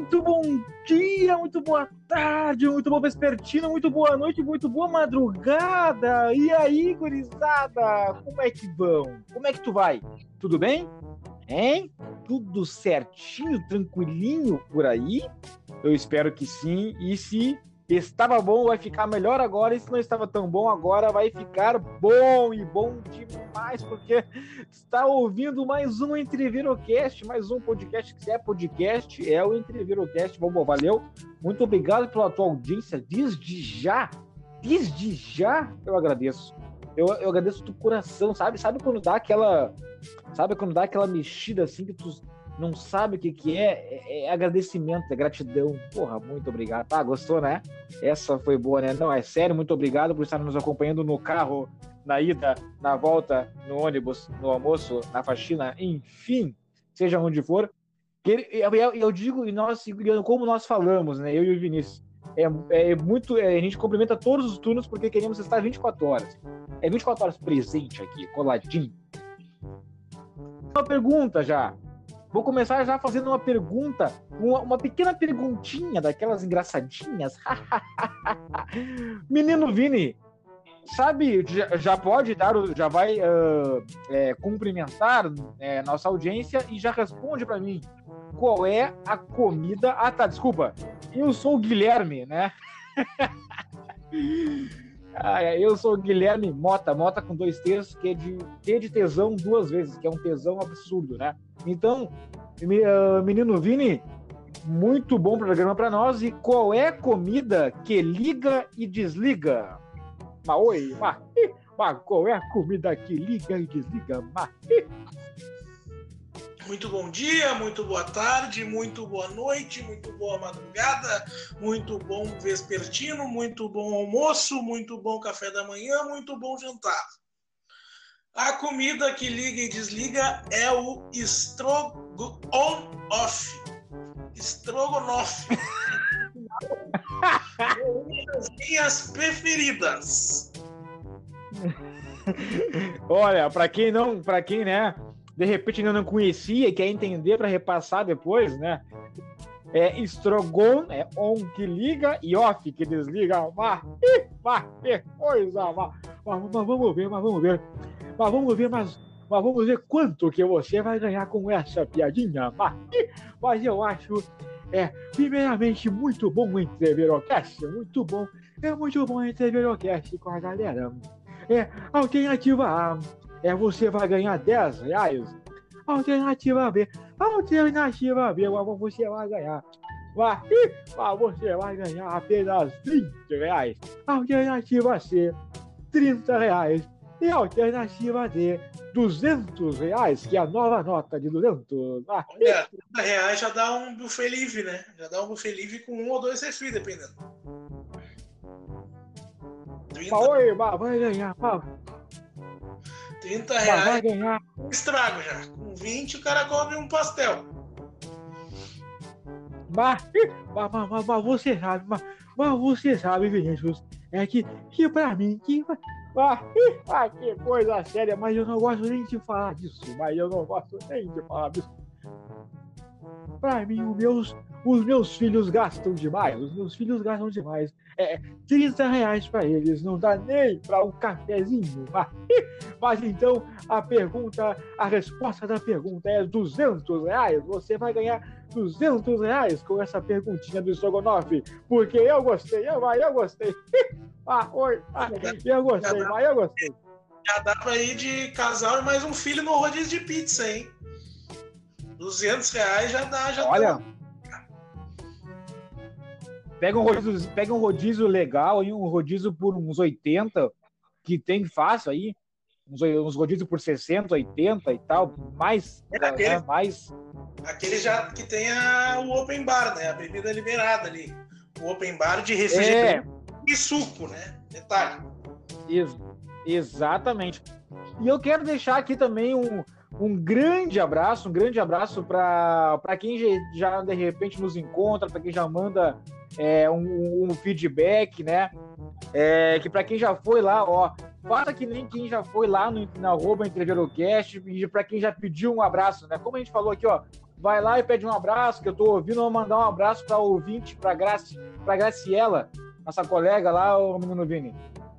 Muito bom dia, muito boa tarde, muito bom vespertina, muito boa noite, muito boa madrugada. E aí, gurizada, como é que vão? Como é que tu vai? Tudo bem? Hein? Tudo certinho, tranquilinho por aí? Eu espero que sim. E se estava bom, vai ficar melhor agora. E se não estava tão bom agora, vai ficar bom e bom demais, porque está ouvindo mais um Entrevirocast, mais um podcast que se é podcast, é o Entrevirocast. Bom, valeu. Muito obrigado pela tua audiência. Desde já, desde já eu agradeço. Eu, eu agradeço do coração, sabe? Sabe quando dá aquela. Sabe quando dá aquela mexida assim que tu não sabe o que, que é, é, é, agradecimento, é gratidão. Porra, muito obrigado. Ah, gostou, né? Essa foi boa, né? Não, é sério, muito obrigado por estar nos acompanhando no carro, na ida, na volta, no ônibus, no almoço, na faxina, enfim, seja onde for. Eu, eu digo, e nós, como nós falamos, né? Eu e o Vinícius. É, é muito. É, a gente cumprimenta todos os turnos porque queremos estar 24 horas. É 24 horas presente aqui, coladinho. Uma pergunta já. Vou começar já fazendo uma pergunta, uma, uma pequena perguntinha daquelas engraçadinhas. Menino Vini, sabe, já, já, pode dar, já vai uh, é, cumprimentar é, nossa audiência e já responde para mim qual é a comida. Ah, tá, desculpa. Eu sou o Guilherme, né? ah, eu sou o Guilherme Mota, Mota com dois T's, que é de T de tesão duas vezes, que é um tesão absurdo, né? Então, ah, menino Vini, muito bom programa para nós. E qual é a comida que liga e desliga? Mas oi, mas qual é a comida que liga e desliga? Mas, muito bom dia, muito boa tarde, muito boa noite, muito boa madrugada, muito bom vespertino, muito bom almoço, muito bom café da manhã, muito bom jantar. A comida que liga e desliga é o. Strogonoff. uma das minhas preferidas. Olha, para quem não, para quem, né, de repente ainda não conhecia e quer entender para repassar depois, né? É estrogon, é on que liga e off que desliga. Mas, mas que coisa, mas, mas, mas vamos ver, mas vamos ver. Mas vamos ver, mas, mas vamos ver quanto que você vai ganhar com essa piadinha. Mas, mas eu acho, é, primeiramente, muito bom o Entreverocast, muito bom. É muito bom o Entreverocast com a galera. É, alternativa A, é você vai ganhar 10 reais. Alternativa B, alternativa B, você vai ganhar mas, mas você vai ganhar apenas 20 reais. Alternativa C, 30 reais. E a alternativa D, 200 reais, que é a nova nota de 200. Ah, Olha, 30 reais já dá um buffet livre, né? Já dá um buffet livre com um ou dois refis, dependendo. 30... Oi, vai ganhar, pá. 30 reais. Vai ganhar. Estrago já. Com 20 o cara come um pastel. Mas, mas, mas, mas você sabe, mas, mas você sabe, Vinícius, é que, que pra mim, que, ah, ah, que coisa séria, mas eu não gosto nem de falar disso, mas eu não gosto nem de falar disso. Pra mim, os meus, os meus filhos gastam demais, os meus filhos gastam demais. É 30 reais para eles, não dá nem para um cafezinho. Mas, mas então, a pergunta, a resposta da pergunta é 200 reais. Você vai ganhar 200 reais com essa perguntinha do Strogonoff, porque eu gostei, eu, eu gostei. Ah, oi, ah, eu gostei, mas eu gostei. Já dá pra ir de casal e mais um filho no rodízio de pizza, hein? 200 reais já dá, já Olha, dá. Pega um, rodízio, pega um rodízio legal aí, um rodízio por uns 80, que tem fácil aí. Uns, uns rodízios por 60, 80 e tal, mais. É aquele, né, mais... aquele já que tem a, o open bar, né? A bebida liberada ali. O open bar de refrigerante. É e suco, né? Detalhe. Ex exatamente. E eu quero deixar aqui também um, um grande abraço, um grande abraço para quem já, já, de repente nos encontra, para quem já manda é, um, um, feedback, né? É, que para quem já foi lá, ó, faça que nem quem já foi lá no na arroba Entreverocast e para quem já pediu um abraço, né? Como a gente falou aqui, ó, vai lá e pede um abraço, que eu tô ouvindo, vou mandar um abraço para ouvinte, para Graci, para Graciela, nossa colega lá, o menino Vini.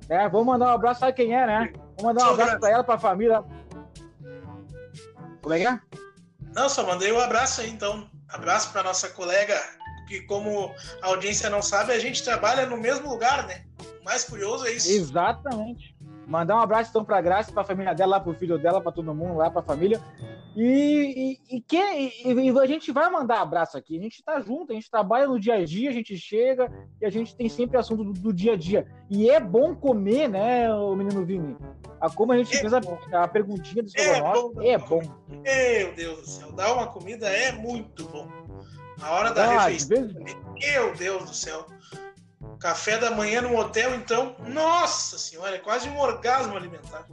É, vou mandar um abraço, sabe quem é, né? Vou mandar um abraço para ela, para a família. Como é que é? Não, só mandei um abraço aí, então. Abraço para nossa colega, que como a audiência não sabe, a gente trabalha no mesmo lugar, né? O mais curioso é isso. Exatamente. Mandar um abraço então para a Graça, para a família dela, para o filho dela, para todo mundo lá, para a família. E, e, e, que, e, a gente vai mandar abraço aqui. A gente está junto, a gente trabalha no dia a dia, a gente chega e a gente tem sempre assunto do, do dia a dia. E é bom comer, né, o menino Vini? A, como a gente é fez a, a, perguntinha do seu é, bom, é bom. Meu Deus do céu, dar uma comida é muito bom. A hora da ah, refeição. Meu Deus do céu. Café da manhã no hotel, então, nossa senhora, é quase um orgasmo alimentar.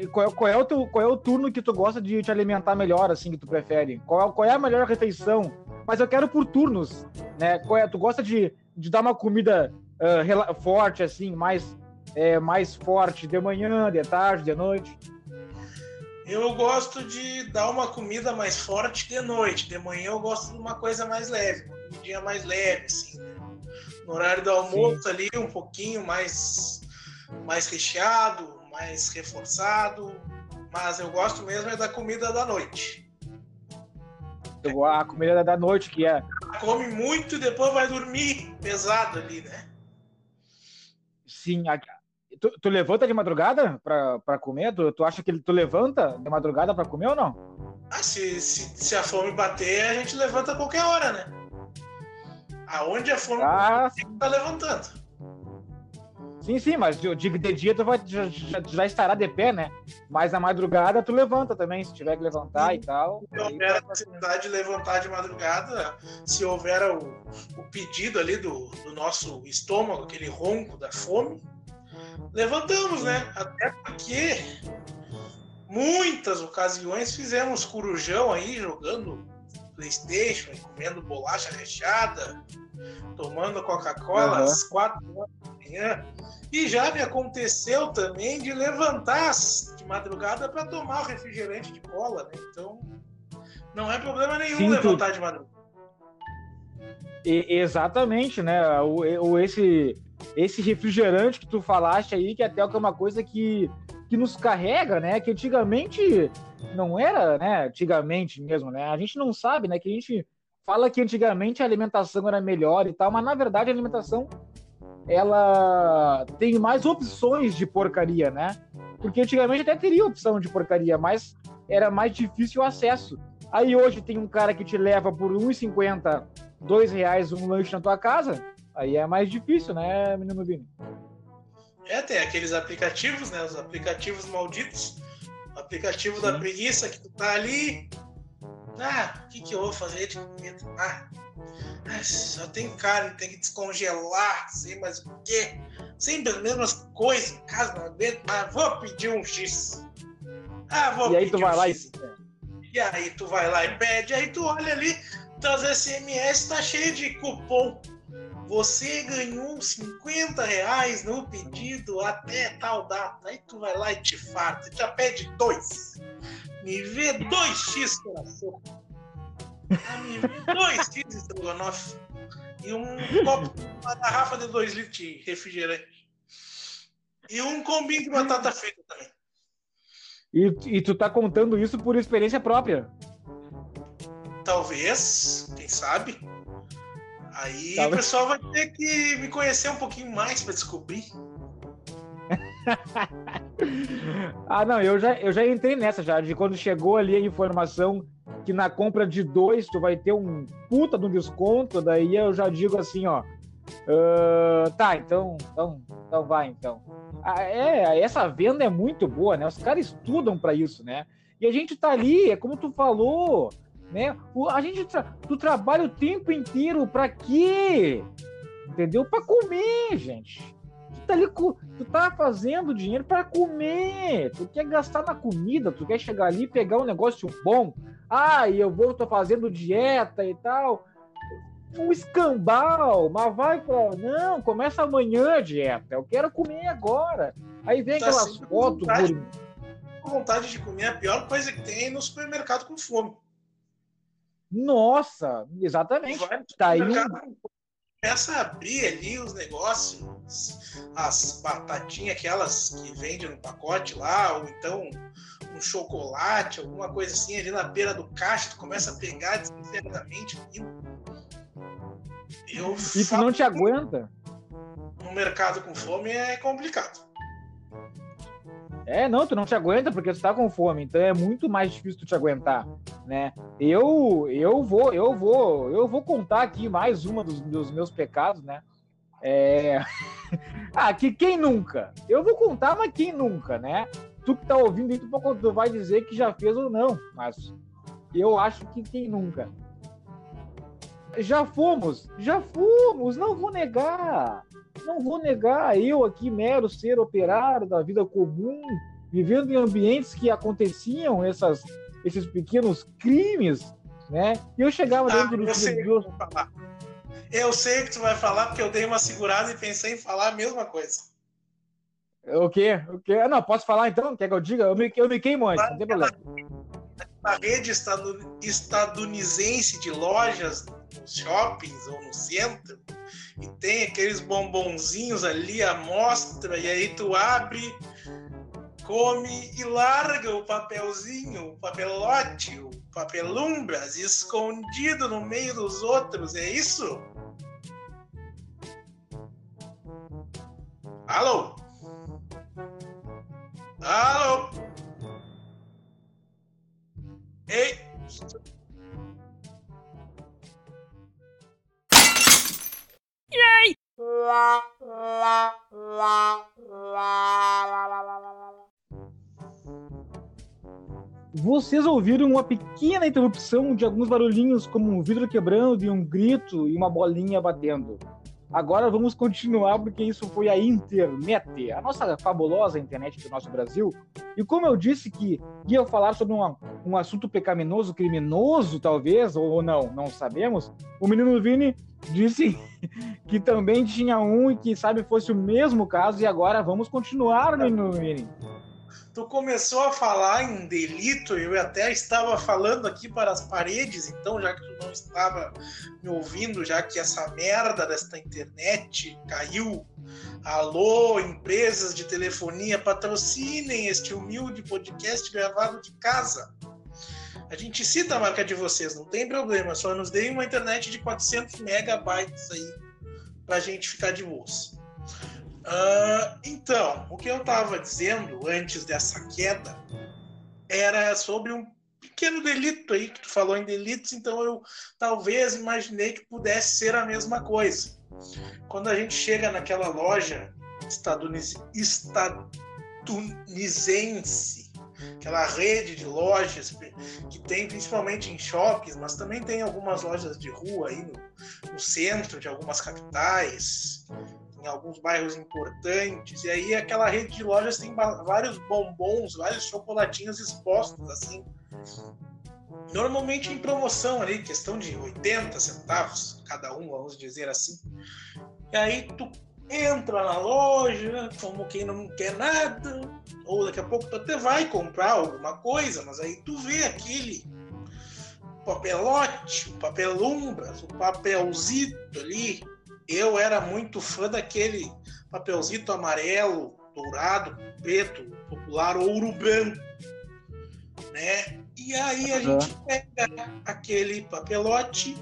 E qual, qual, é o teu, qual é o turno que tu gosta de te alimentar melhor, assim, que tu prefere? Qual, qual é a melhor refeição? Mas eu quero por turnos, né? Qual é, tu gosta de, de dar uma comida uh, forte, assim, mais, é, mais forte de manhã, de tarde, de noite? Eu gosto de dar uma comida mais forte de noite. De manhã eu gosto de uma coisa mais leve, uma comidinha mais leve, assim. Né? No horário do almoço Sim. ali, um pouquinho mais, mais recheado, mais reforçado. Mas eu gosto mesmo é da comida da noite. A comida da noite, que é. Come muito e depois vai dormir pesado ali, né? Sim. A... Tu, tu, levanta de madrugada para comer? Tu, tu acha que tu levanta de madrugada para comer ou não? Ah, se, se, se a fome bater, a gente levanta a qualquer hora, né? Aonde a fome ah, tá levantando. Sim, sim, mas eu digo de dia tu vai, já, já, estará de pé, né? Mas na madrugada tu levanta também, se tiver que levantar sim. e tal. Se houver a necessidade de levantar de madrugada, se houver o, o pedido ali do, do nosso estômago, aquele ronco da fome, levantamos, né? Até porque muitas ocasiões fizemos corujão aí jogando Playstation, comendo bolacha recheada, tomando Coca-Cola uhum. às quatro horas da manhã. E já me aconteceu também de levantar de madrugada para tomar o refrigerante de cola, né? Então, não é problema nenhum Sim, levantar de madrugada. E, exatamente, né? O, o, esse, esse refrigerante que tu falaste aí, que até é uma coisa que, que nos carrega, né? Que antigamente não era, né? Antigamente mesmo, né? A gente não sabe, né? Que a gente fala que antigamente a alimentação era melhor e tal, mas na verdade a alimentação ela tem mais opções de porcaria, né? Porque antigamente até teria opção de porcaria, mas era mais difícil o acesso. Aí hoje tem um cara que te leva por R$1,50, 2,00 reais um lanche na tua casa, aí é mais difícil, né, menino Vini? É, tem aqueles aplicativos, né? Os aplicativos malditos aplicativo Sim. da preguiça que tu tá ali. Ah, o que, que eu vou fazer de comida? Ah, só tem carne, tem que descongelar, sei mais o quê. Sempre as mesmas coisas em casa, não aguento, mas vou pedir um X. Ah, vou e aí tu vai um lá X. E... e aí tu vai lá e pede, aí tu olha ali, teus SMS tá cheio de cupom você ganhou 50 reais no pedido até tal data. Aí tu vai lá e te farta, já pede dois. Me vê dois X coração. Ah, me vê dois X estrogonofe. E um copo, uma garrafa de dois litros de refrigerante. E um combinho de batata frita também. E, e tu tá contando isso por experiência própria? Talvez, quem sabe. Aí tá o pessoal vai ter que me conhecer um pouquinho mais para descobrir. ah, não, eu já, eu já entrei nessa já, de quando chegou ali a informação que na compra de dois tu vai ter um puta de desconto, daí eu já digo assim, ó. Uh, tá, então, então, então vai, então. Ah, é, essa venda é muito boa, né? Os caras estudam para isso, né? E a gente tá ali, é como tu falou, né? O, a gente tra tu trabalha o tempo inteiro para quê? Entendeu? Para comer, gente. Tu tá, ali, tu tá fazendo dinheiro para comer. Tu quer gastar na comida, tu quer chegar ali e pegar um negócio bom. Ah, e eu vou, tô fazendo dieta e tal. Um escambau, mas vai para. Não, começa amanhã a dieta. Eu quero comer agora. Aí vem tá aquelas fotos. Vontade, por... vontade de comer a pior coisa que tem no supermercado com fome. Nossa, exatamente. Vai tá aí um... Começa a abrir ali os negócios, as batatinhas, aquelas que vendem no pacote lá, ou então um chocolate, alguma coisa assim, ali na beira do caixa, tu começa a pegar desesperadamente aquilo. Eu e tu não te aguenta? No mercado com fome é complicado. É, não, tu não te aguenta porque tu tá com fome, então é muito mais difícil tu te aguentar, né? Eu, eu vou, eu vou, eu vou contar aqui mais uma dos, dos meus pecados, né? É... ah, que quem nunca? Eu vou contar, mas quem nunca, né? Tu que tá ouvindo aí, tu, vai dizer que já fez ou não, mas eu acho que quem nunca. Já fomos, já fomos, não vou negar. Não vou negar, eu aqui, mero ser operário da vida comum, vivendo em ambientes que aconteciam essas, esses pequenos crimes, né? E eu chegava ah, dentro do sei Eu sei que tu vai falar porque eu dei uma segurada e pensei em falar a mesma coisa. O quê? O quê? Não, posso falar então? Quer que eu diga? Eu me, eu me queimo antes, não tem problema. A rede estadunidense de lojas nos shoppings ou no centro, e tem aqueles bombonzinhos ali à mostra, e aí tu abre, come e larga o papelzinho, o papelote, o papelumbras, escondido no meio dos outros, é isso? Alô? Vocês ouviram uma pequena interrupção de alguns barulhinhos, como um vidro quebrando e um grito e uma bolinha batendo. Agora vamos continuar, porque isso foi a internet, a nossa fabulosa internet do nosso Brasil. E como eu disse que ia falar sobre uma, um assunto pecaminoso, criminoso, talvez, ou não, não sabemos, o menino Vini disse que também tinha um e que sabe fosse o mesmo caso, e agora vamos continuar, menino Vini tu começou a falar em delito, eu até estava falando aqui para as paredes, então, já que tu não estava me ouvindo, já que essa merda desta internet caiu. Alô, empresas de telefonia, patrocinem este humilde podcast gravado de casa. A gente cita a marca de vocês, não tem problema, só nos deem uma internet de 400 megabytes aí pra gente ficar de bolsa. Uh, então, o que eu estava dizendo antes dessa queda era sobre um pequeno delito aí que tu falou em delitos, então eu talvez imaginei que pudesse ser a mesma coisa. Quando a gente chega naquela loja estadunidense, aquela rede de lojas que tem principalmente em shoppings, mas também tem algumas lojas de rua aí no, no centro de algumas capitais, em alguns bairros importantes, e aí aquela rede de lojas tem vários bombons, vários chocolatinhos expostos, assim. Normalmente em promoção ali, questão de 80 centavos cada um, vamos dizer assim. E aí tu entra na loja, como quem não quer nada, ou daqui a pouco tu até vai comprar alguma coisa, mas aí tu vê aquele papelote, o papelumbras, o papelzito ali, eu era muito fã daquele papelzito amarelo, dourado, preto, popular, ouro branco, né? E aí a gente pega aquele papelote,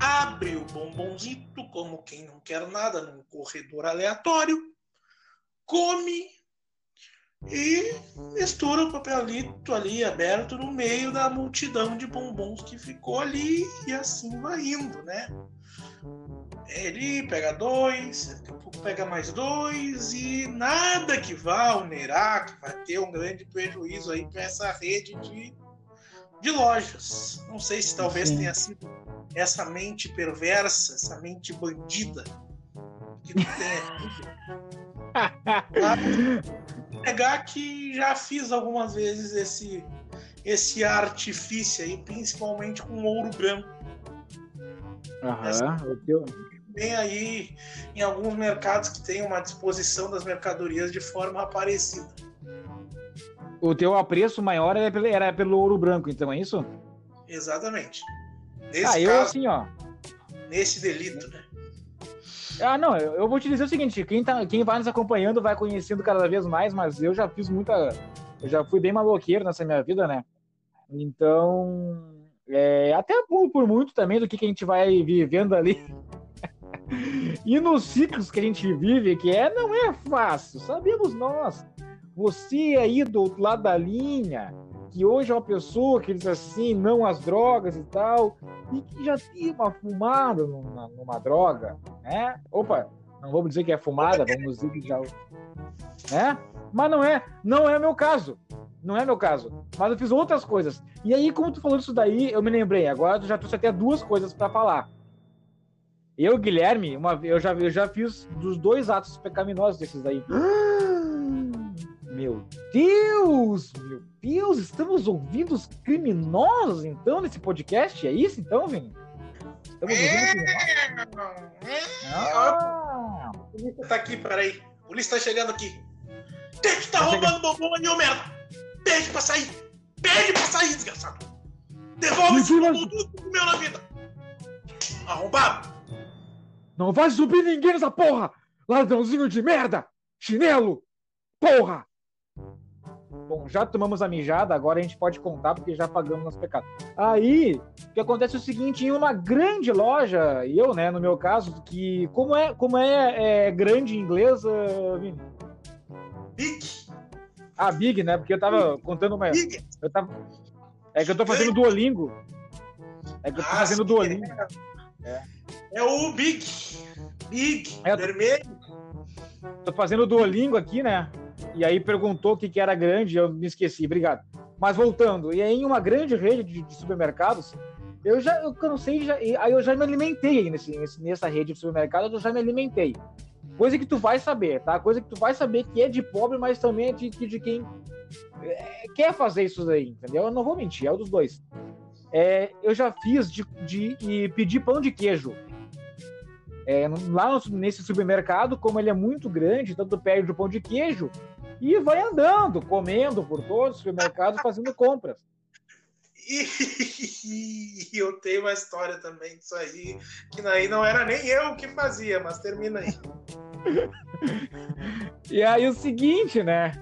abre o bombonzito, como quem não quer nada, num corredor aleatório, come e mistura o papelito ali aberto no meio da multidão de bombons que ficou ali e assim vai indo, né? Ele pega dois, daqui a pouco pega mais dois e nada que vá onerar, que vai ter um grande prejuízo aí para essa rede de, de lojas. Não sei se talvez Sim. tenha sido essa mente perversa, essa mente bandida que tu tem Pegar que já fiz algumas vezes esse esse artifício aí, principalmente com ouro branco. Aham, o teu, também aí em alguns mercados que tem uma disposição das mercadorias de forma parecida. O teu apreço maior era pelo, era pelo ouro branco, então, é isso? Exatamente. Nesse ah, eu caso, assim, ó. Nesse delito, né? Ah, não, eu, eu, vou te dizer o seguinte, quem, tá, quem vai nos acompanhando vai conhecendo cada vez mais, mas eu já fiz muita. Eu já fui bem maloqueiro nessa minha vida, né? Então. É, até por, por, muito também do que, que a gente vai vivendo ali. E nos ciclos que a gente vive, que é, não é fácil, sabemos nós. Você aí do outro lado da linha, que hoje é uma pessoa que diz assim, não às drogas e tal, e que já tinha uma fumada numa, numa droga, né? Opa, não vamos dizer que é fumada, vamos dizer que já. Né? Mas não é, não é meu caso. Não é meu caso. Mas eu fiz outras coisas. E aí, como tu falou disso daí, eu me lembrei. Agora tu já trouxe até duas coisas para falar. Eu, Guilherme, uma, eu, já, eu já fiz dos dois atos pecaminosos desses aí. Meu Deus! Meu Deus! Estamos ouvindo os criminosos, então, nesse podcast? É isso, então, Vini? Estamos ouvindo criminosos? Ah. A polícia tá aqui, peraí. A polícia tá chegando aqui. Quem que tá, tá roubando bombom aí, ô merda? Pede pra sair! Pede pra sair, desgraçado! Devolve esse bombom tudo que comeu na vida! Arrombado! Não vai subir ninguém nessa porra! Ladrãozinho de merda! Chinelo! Porra! Bom, já tomamos a mijada, agora a gente pode contar porque já pagamos nosso pecado. Aí, o que acontece é o seguinte, em uma grande loja, eu, né, no meu caso, que como é, como é, é grande em inglês, uh, Vini? Big. Ah, Big, né? Porque eu tava contando uma. Big. Eu tava... É que eu tô fazendo Duolingo. É que eu tô ah, fazendo Duolingo. É. é o Big. Big, é, vermelho. Tô fazendo Duolingo aqui, né? E aí perguntou o que, que era grande, eu me esqueci, obrigado. Mas voltando, e aí em uma grande rede de, de supermercados, eu já, eu não sei, já, aí eu já me alimentei nesse, nessa rede de supermercados, eu já me alimentei. Coisa que tu vai saber, tá? Coisa que tu vai saber que é de pobre, mas também é de, de quem é, quer fazer isso aí, entendeu? Eu não vou mentir, é o dos dois. É, eu já fiz de, de, de pedir pão de queijo. É, lá no, nesse supermercado, como ele é muito grande, tanto perde o pão de queijo e vai andando, comendo por todos os supermercados, fazendo compras. E eu tenho uma história também disso aí, que aí não era nem eu que fazia, mas termina aí. e aí o seguinte, né?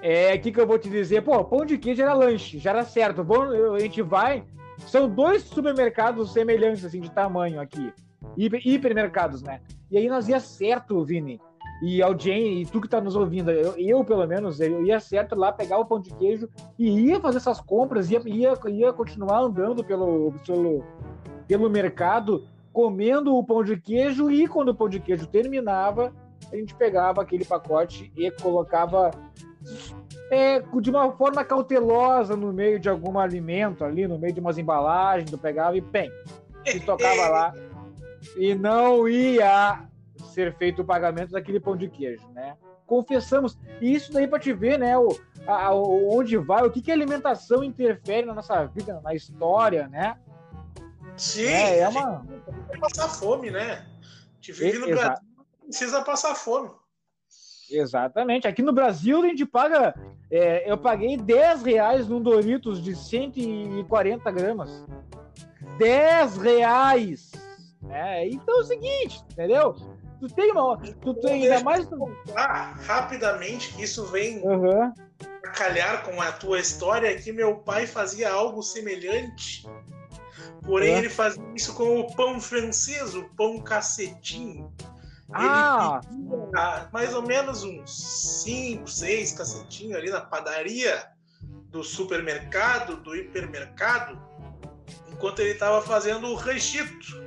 É aqui que eu vou te dizer, pô, pão de queijo era lanche, já era certo. Bom, a gente vai. São dois supermercados semelhantes, assim, de tamanho aqui. Hiper, hipermercados, né? E aí nós ia certo, Vini e audiência, e tu que tá nos ouvindo, eu, eu, pelo menos, eu ia certo lá pegar o pão de queijo e ia fazer essas compras, ia, ia, ia continuar andando pelo, pelo, pelo mercado, comendo o pão de queijo, e quando o pão de queijo terminava, a gente pegava aquele pacote e colocava é, de uma forma cautelosa no meio de algum alimento ali, no meio de umas embalagens, tu pegava e pem, e tocava lá. E não ia ser feito o pagamento daquele pão de queijo, né? Confessamos. E isso daí para te ver, né? O, a, onde vai, o que, que a alimentação interfere na nossa vida, na história, né? Sim, é, é uma... passar fome, né? Te vive no Brasil, precisa passar fome. Exatamente. Aqui no Brasil a gente paga. É, eu paguei 10 reais num Doritos de 140 gramas. 10 reais! É, então é o seguinte, entendeu? Tu tem uma. Tu tem ainda mais. Ah, rapidamente, isso vem uhum. a calhar com a tua história que meu pai fazia algo semelhante. Porém, uhum. ele fazia isso com o pão francês, o pão cacetinho. Ah. Ele mais ou menos uns 5, 6 cacetinhos ali na padaria do supermercado, do hipermercado, enquanto ele estava fazendo o rechito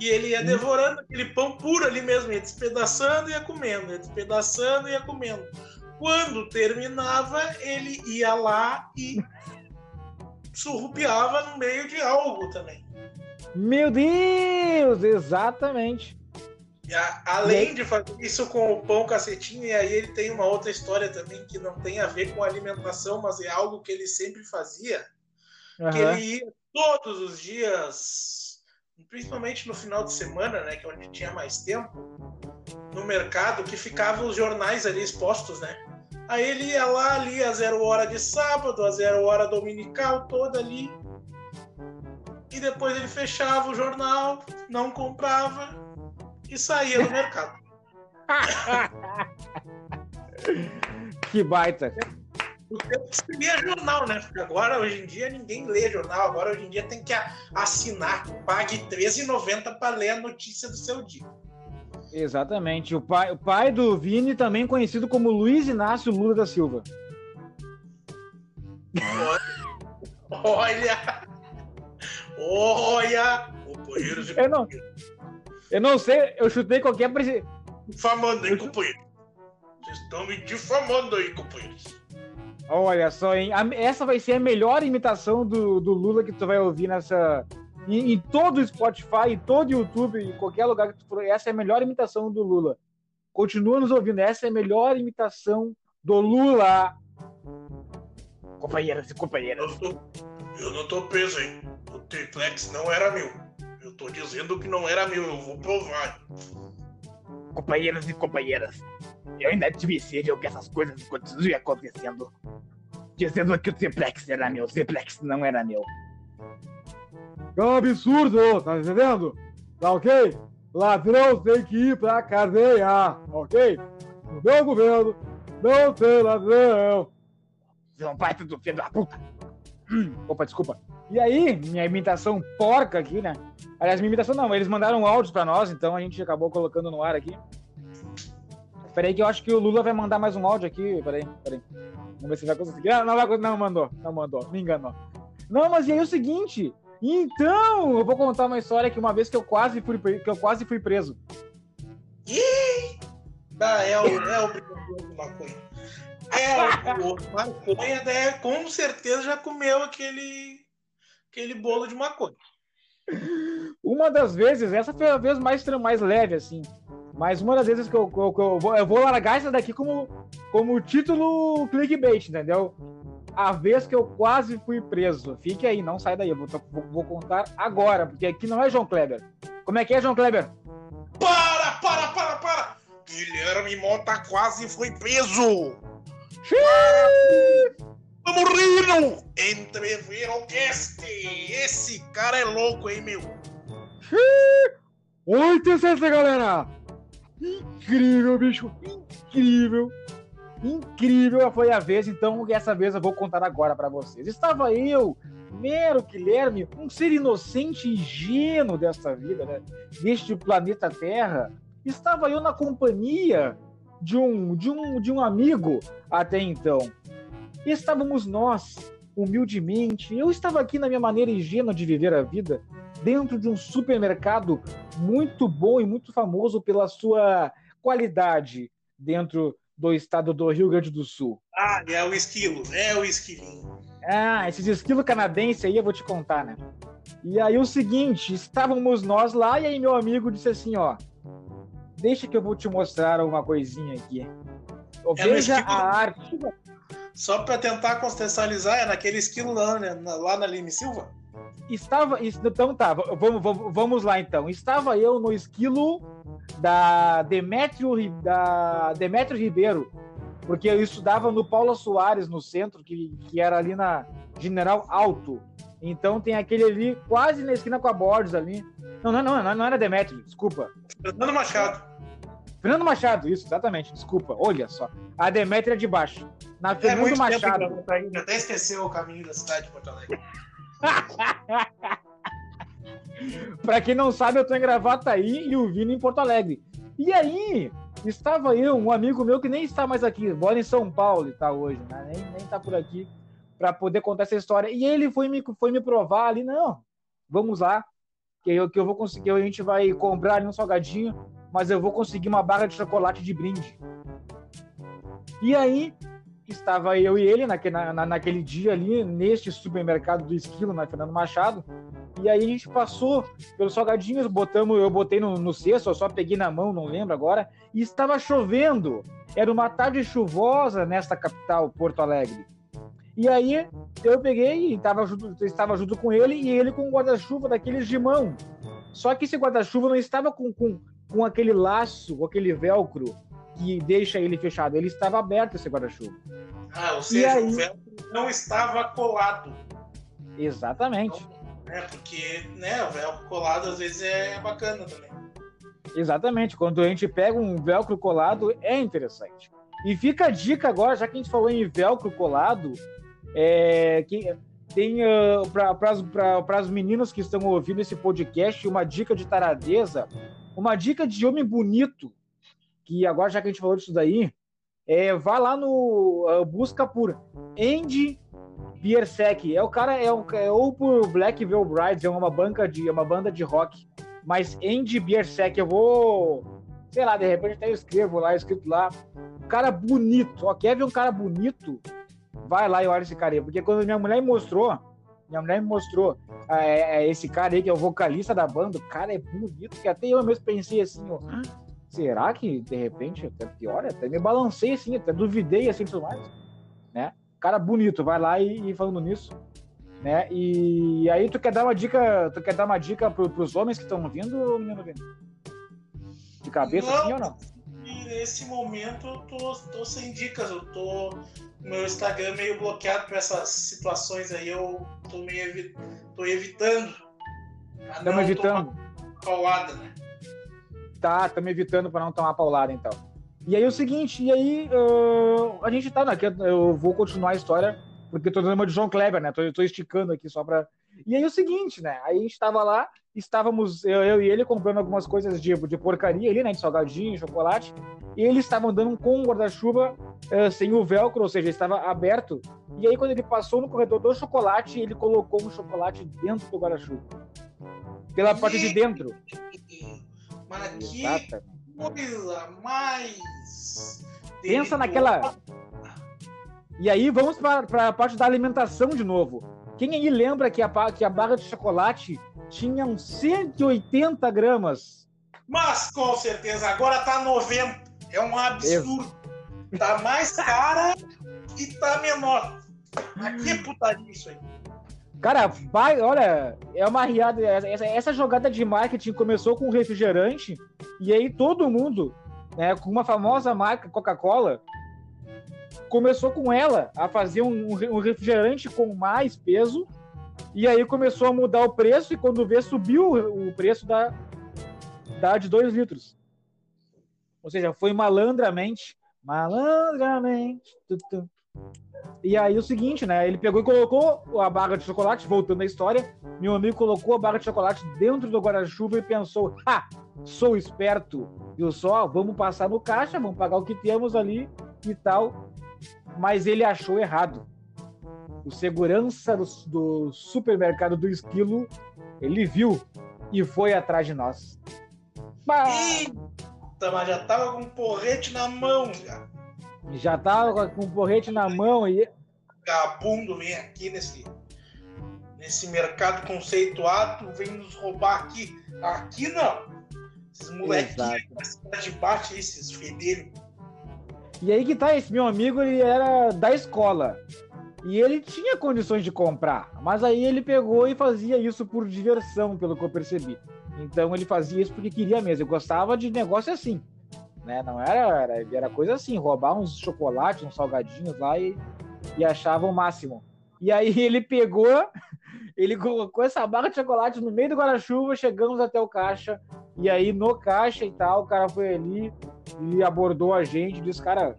e ele ia devorando aquele pão puro ali mesmo, ia despedaçando e ia comendo, ia despedaçando e ia comendo. Quando terminava, ele ia lá e surrupiava no meio de algo também. Meu Deus, exatamente. A, além de fazer isso com o pão cacetinho, e aí ele tem uma outra história também que não tem a ver com alimentação, mas é algo que ele sempre fazia. Uhum. Que ele ia todos os dias principalmente no final de semana, né, que é onde tinha mais tempo, no mercado, que ficavam os jornais ali expostos, né? Aí ele ia lá, ali a zero hora de sábado, a zero hora dominical, toda ali. E depois ele fechava o jornal, não comprava e saía do mercado. que baita. Porque lia jornal, né? Porque agora, hoje em dia, ninguém lê jornal. Agora, hoje em dia, tem que assinar. Pague R$13,90 para ler a notícia do seu dia. Exatamente. O pai, o pai do Vini, também conhecido como Luiz Inácio Lula da Silva. Olha! Olha! Companheiros e eu não, eu não sei, eu chutei qualquer presidente. Difamando aí, companheiro. Vocês estão me difamando aí, companheiros. Olha só, hein? Essa vai ser a melhor imitação do, do Lula que tu vai ouvir nessa. Em, em todo o Spotify, em todo o YouTube, em qualquer lugar que tu for. Essa é a melhor imitação do Lula. Continua nos ouvindo. Essa é a melhor imitação do Lula. Companheiras e companheiras. Eu, eu não tô preso, hein? O triplex não era meu. Eu tô dizendo que não era meu. Eu vou provar. Companheiros e companheiras. Eu ainda tive sede que essas coisas continuem acontecendo. Dizendo que o Triplex era meu, o Triplex não era meu. É um absurdo, tá entendendo? Tá ok? Ladrão tem que ir pra cadeia, ok? No meu governo, não tem ladrão. Você não vai tudo filho da puta. Hum, opa, desculpa. E aí, minha imitação porca aqui, né? Aliás, minha imitação não, eles mandaram áudios pra nós, então a gente acabou colocando no ar aqui. Peraí que eu acho que o Lula vai mandar mais um áudio aqui. Peraí, peraí. Vamos ver se vai conseguir. Não, não, vai, não mandou, não mandou, me enganou. Não, mas e aí o seguinte? Então, eu vou contar uma história que uma vez que eu quase fui, que eu quase fui preso. Ih! Ah, é o, é o maconha. É, o maconha né, com certeza já comeu aquele, aquele bolo de maconha. Uma das vezes, essa foi a vez mais, mais leve, assim. Mas uma das vezes que eu, eu, eu, vou, eu vou largar essa daqui como, como título clickbait, entendeu? A vez que eu quase fui preso. Fique aí, não sai daí. Eu vou, vou, contar agora, porque aqui não é João Kleber. Como é que é, João Kleber? Para, para, para, para! Guilherme Mota quase foi preso! Vamos rir! Entrever o cast! Esse cara é louco, hein, meu? Oi, TCC, galera! Incrível, bicho! Incrível! Incrível foi a vez, então essa vez eu vou contar agora para vocês. Estava eu, mero Guilherme, um ser inocente e ingênuo desta vida, né? Deste planeta Terra. Estava eu na companhia de um, de um, de um amigo até então. E estávamos nós, humildemente. Eu estava aqui na minha maneira ingênua de viver a vida, dentro de um supermercado muito bom e muito famoso pela sua qualidade dentro do estado do Rio Grande do Sul. Ah, é o esquilo, é o esquilinho. Ah, esses esquilo canadense aí eu vou te contar, né? E aí o seguinte, estávamos nós lá e aí meu amigo disse assim, ó, deixa que eu vou te mostrar uma coisinha aqui. É Veja a arte. Só para tentar contextualizar, é naquele esquilo lá, né? lá na Lime Silva? Estava. Então tá, vamos, vamos, vamos lá então. Estava eu no esquilo da Demétrio, da Demétrio Ribeiro, porque eu estudava no Paula Soares, no centro, que, que era ali na General Alto. Então tem aquele ali, quase na esquina com a Borges ali. Não, não, não, não era Demétrio, desculpa. Fernando Machado. Fernando Machado, isso, exatamente, desculpa. Olha só. A Demétria é de baixo. Na é Fernando Machado. Até esqueceu o caminho da cidade de Porto Alegre. pra quem não sabe, eu tô em Gravataí e o Vini em Porto Alegre. E aí, estava eu, um amigo meu que nem está mais aqui, mora em São Paulo e tá hoje, né? Nem, nem tá por aqui para poder contar essa história. E ele foi me, foi me provar ali, não, vamos lá, que eu, que eu vou conseguir, a gente vai comprar ali um salgadinho, mas eu vou conseguir uma barra de chocolate de brinde. E aí, estava eu e ele naque, na, naquele dia ali, neste supermercado do Esquilo, na Fernando Machado. E aí a gente passou pelos salgadinhos, botamos, eu botei no, no cesto, eu só peguei na mão, não lembro agora, e estava chovendo. Era uma tarde chuvosa nesta capital, Porto Alegre. E aí eu peguei e tava junto, estava junto com ele, e ele com um guarda-chuva daqueles de mão. Só que esse guarda-chuva não estava com, com, com aquele laço, com aquele velcro que deixa ele fechado. Ele estava aberto, esse guarda-chuva. Ah, ou seja, aí... o velcro não estava colado. Exatamente. é, porque né, o velcro colado às vezes é bacana também. Exatamente. Quando a gente pega um velcro colado, é interessante. E fica a dica agora, já que a gente falou em velcro colado, é, que tem uh, para as meninas que estão ouvindo esse podcast uma dica de taradeza, uma dica de homem bonito, que agora já que a gente falou disso daí, é, vá lá no uh, busca por Andy Biersek. É o cara é, o, é ou por Black Veil Brides, é uma banca de é uma banda de rock, mas Andy Biersek, eu vou sei lá, de repente até eu escrevo lá, escrito lá, um cara bonito, ó, quer ver um cara bonito? vai lá e olha esse cara aí. Porque quando minha mulher me mostrou, minha mulher me mostrou é, é esse cara aí, que é o vocalista da banda, o cara é bonito, que até eu mesmo pensei assim, ó, será que de repente até pior? Até me balancei assim, até duvidei assim tudo mais, né? Cara bonito, vai lá e, e falando nisso, né? E aí tu quer dar uma dica, tu quer dar uma dica pro, pros homens que estão ouvindo, menino De cabeça não, assim ou não? Nesse momento eu tô, tô sem dicas, eu tô meu Instagram meio bloqueado por essas situações aí, eu tô meio evi tô evitando. Estamos evitando. Paulada, né? Tá, estamos evitando para não tomar paulada, então. E aí o seguinte, e aí uh, a gente tá aqui, eu vou continuar a história, porque tô dando uma de João Kleber, né? Tô, tô esticando aqui só para E aí o seguinte, né? Aí a gente tava lá, estávamos, eu, eu e ele, comprando algumas coisas de, de porcaria ali, né? De salgadinho, chocolate. E ele estava andando com um guarda-chuva uh, sem o velcro, ou seja, estava aberto. E aí, quando ele passou no corredor do chocolate, ele colocou um chocolate dentro do guarda-chuva. Pela parte de dentro. Mas que coisa mais. Pensa naquela. E aí, vamos para a parte da alimentação de novo. Quem aí lembra que a, que a barra de chocolate tinha uns 180 gramas? Mas com certeza, agora tá 90. É um absurdo. Tá mais cara e tá menor. Aqui é putaria isso aí. Cara, vai, olha, é uma riada. Essa, essa, jogada de marketing começou com refrigerante, e aí todo mundo, né, com uma famosa marca Coca-Cola, começou com ela a fazer um, um, refrigerante com mais peso, e aí começou a mudar o preço, e quando vê, subiu o preço da, da de 2 litros. Ou seja, foi malandramente, malandramente. E aí o seguinte, né? Ele pegou e colocou a barra de chocolate, voltando à história. Meu amigo colocou a barra de chocolate dentro do guarda-chuva e pensou: ah, sou esperto, viu só? Vamos passar no caixa, vamos pagar o que temos ali e tal. Mas ele achou errado. O segurança do, do supermercado do esquilo, ele viu e foi atrás de nós. Bah! mas já tava com um porrete na mão já. Já tava com um porrete na mão e. Gabundo vem aqui nesse, nesse mercado conceituado, vem nos roubar aqui. Aqui não. Esses molequinhos de baixo, esses fedelhos. E aí que tá, esse meu amigo, ele era da escola. E ele tinha condições de comprar, mas aí ele pegou e fazia isso por diversão, pelo que eu percebi. Então ele fazia isso porque queria mesmo. Eu gostava de negócio assim. Né? Não era, era, era coisa assim, roubar uns chocolates, uns salgadinhos lá e, e achava o máximo. E aí ele pegou, ele colocou essa barra de chocolate no meio do guarda-chuva, chegamos até o caixa, e aí no caixa e tal, o cara foi ali e abordou a gente, disse, cara,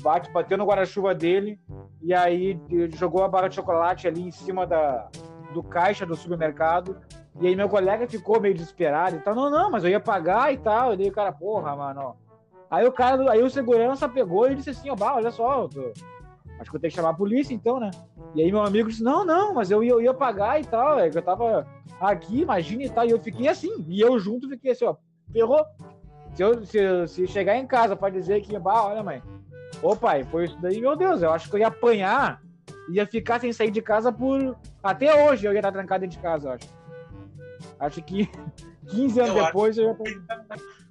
bate, bateu no guarda-chuva dele, e aí jogou a barra de chocolate ali em cima da, do caixa do supermercado, e aí meu colega ficou meio desesperado e tal. Não, não, mas eu ia pagar e tal. E daí o cara, porra, mano. Aí o cara, aí o segurança pegou e disse assim, ó, bah, olha só, tô... acho que eu tenho que chamar a polícia então, né? E aí meu amigo disse, não, não, mas eu ia, eu ia pagar e tal, é que eu tava aqui, imagina e tal. E eu fiquei assim, e eu junto fiquei assim, ó, ferrou. Se, eu, se, se chegar em casa para dizer que, bah, olha, mãe, ô pai, foi isso daí, meu Deus, eu acho que eu ia apanhar, ia ficar sem sair de casa por. Até hoje eu ia estar trancado dentro de casa, eu acho. Acho que 15 anos eu depois eu ia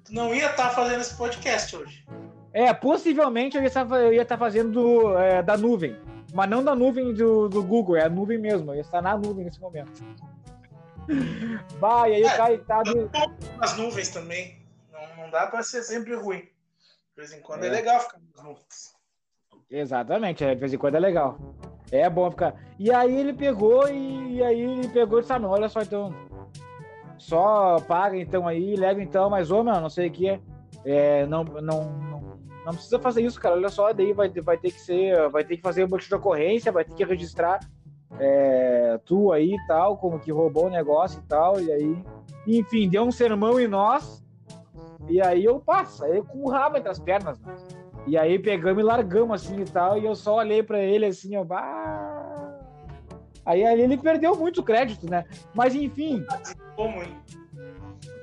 Tu não ia estar tá fazendo esse podcast hoje. É, possivelmente eu ia estar, eu ia estar fazendo é, da nuvem. Mas não da nuvem do, do Google, é a nuvem mesmo. Eu ia estar na nuvem nesse momento. Vai, aí é, o cara tá. Nas nuvens também. Não, não dá pra ser sempre ruim. De vez em quando é, é legal ficar nuvens. Exatamente, é, de vez em quando é legal. É bom ficar. E aí ele pegou e, e aí ele pegou e disse, ah, não, olha só, então. Só paga então aí, leva então, mas ô, meu, não sei o que é. é não, não, não, não, precisa fazer isso, cara. Olha só, daí vai, vai ter que ser, vai ter que fazer um boletim de ocorrência, vai ter que registrar é, tu aí e tal, como que roubou o negócio e tal, e aí, enfim, deu um sermão em nós, e aí eu passo, aí com o rabo entre as pernas, né? E aí pegamos e largamos assim e tal, e eu só olhei para ele assim, ó, bah... aí ali ele perdeu muito crédito, né? Mas enfim,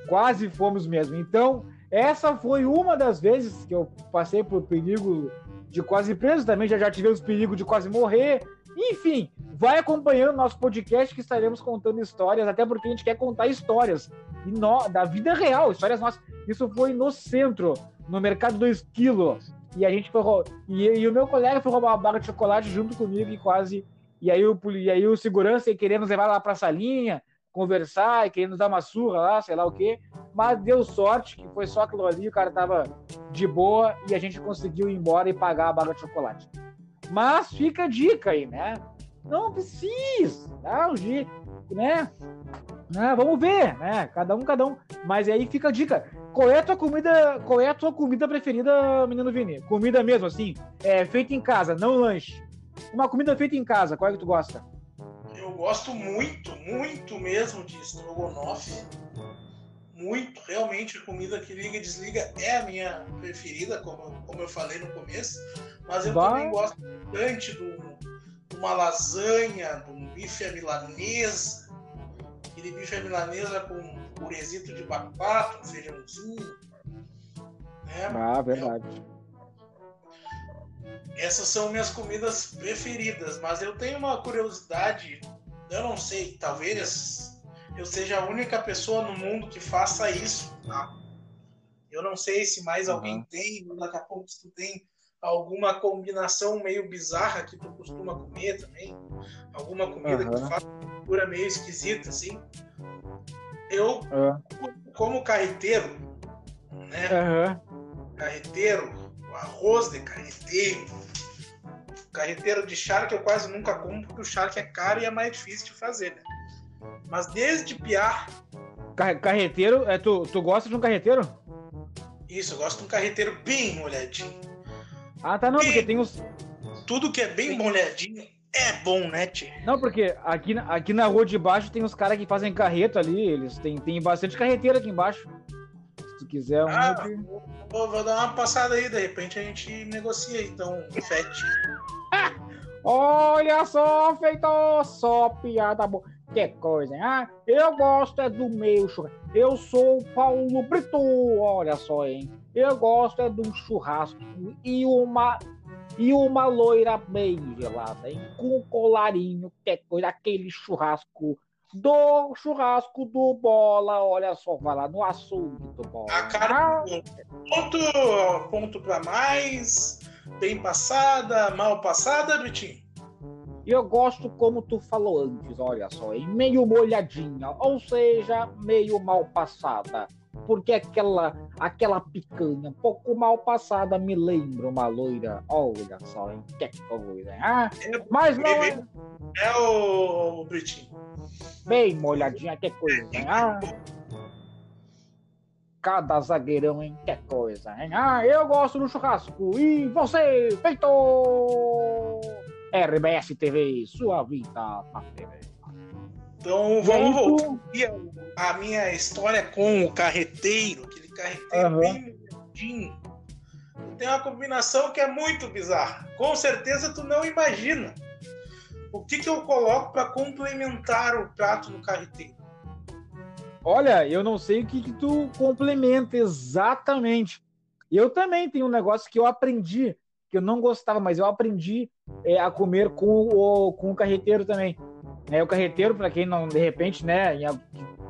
quase fomos mesmo. Então, essa foi uma das vezes que eu passei por perigo de quase preso, também já, já tivemos perigo de quase morrer, enfim, vai acompanhando nosso podcast que estaremos contando histórias, até porque a gente quer contar histórias no, da vida real, histórias nossas. Isso foi no centro, no mercado do esquilo. E a gente foi. E, e o meu colega foi roubar uma barra de chocolate junto comigo e quase. E aí o, e aí o segurança querendo nos levar lá pra salinha, conversar e querendo dar uma surra lá, sei lá o quê. Mas deu sorte que foi só aquilo ali, o cara tava de boa e a gente conseguiu ir embora e pagar a barra de chocolate. Mas fica a dica aí, né? Não precisa, tá? O G, né? né? Vamos ver, né? Cada um, cada um. Mas aí fica a dica. Qual é a tua comida? Qual é a tua comida preferida, menino Vini? Comida mesmo, assim, é feita em casa, não lanche. Uma comida feita em casa, qual é que tu gosta? Eu gosto muito, muito mesmo de estrogonofe muito, realmente, comida que liga e desliga é a minha preferida, como, como eu falei no começo. Mas eu Vai. também gosto bastante de uma lasanha, de um bife à milanesa, aquele bife à milanesa com puresito de batata, um feijãozinho. Né? Ah, verdade. Essas são minhas comidas preferidas, mas eu tenho uma curiosidade, eu não sei, talvez eu seja a única pessoa no mundo que faça isso, tá? Eu não sei se mais uhum. alguém tem, ou daqui a pouco se tu tem alguma combinação meio bizarra que tu costuma comer também, alguma comida uhum. que tu faz uma meio esquisita, assim. Eu, uhum. como carreteiro, né? Uhum. Carreteiro, o arroz de carreteiro, carreteiro de charque eu quase nunca como porque o charque é caro e é mais difícil de fazer, né? Mas desde piar. Carreteiro, é, tu, tu gosta de um carreteiro? Isso, eu gosto de um carreteiro bem molhadinho. Ah, tá não, porque tem os. Tudo que é bem molhadinho é bom, né, tio? Não, porque aqui, aqui na rua de baixo tem os caras que fazem carreto ali, eles têm, tem bastante carreteiro aqui embaixo. Se tu quiser um. Ah, vou, vou, dar uma passada aí, de repente a gente negocia então, FET. Olha só, feito só piada boa que coisa? Ah, eu gosto é do meu churrasco. Eu sou Paulo Brito, olha só, hein? Eu gosto é um churrasco e uma e uma loira bem gelada, hein? Com um colarinho, que coisa, aquele churrasco do churrasco do Bola, olha só, vai lá no açougue do Bola. A cara, ah, ponto, ponto para mais, bem passada, mal passada, Vitinho? eu gosto como tu falou antes, olha só, em meio molhadinha, ou seja, meio mal passada. Porque aquela, aquela picanha um pouco mal passada me lembra uma loira. Olha só, hein? Que coisa. Ah, é, mas não é. É o Britinho. Bem molhadinha, que coisa. Ah, cada zagueirão, hein? Que coisa, hein? Ah, eu gosto do churrasco. E você, feito! RBS TV, sua vida na TV. Então vamos voltar a minha história com o carreteiro, aquele carreteiro uhum. bem miudinho. Tem uma combinação que é muito bizarra. Com certeza tu não imagina. O que, que eu coloco para complementar o prato do carreteiro? Olha, eu não sei o que, que tu complementa exatamente. Eu também tenho um negócio que eu aprendi que eu não gostava, mas eu aprendi é, a comer com o, com o carreteiro também. É, o carreteiro, para quem não, de repente, né,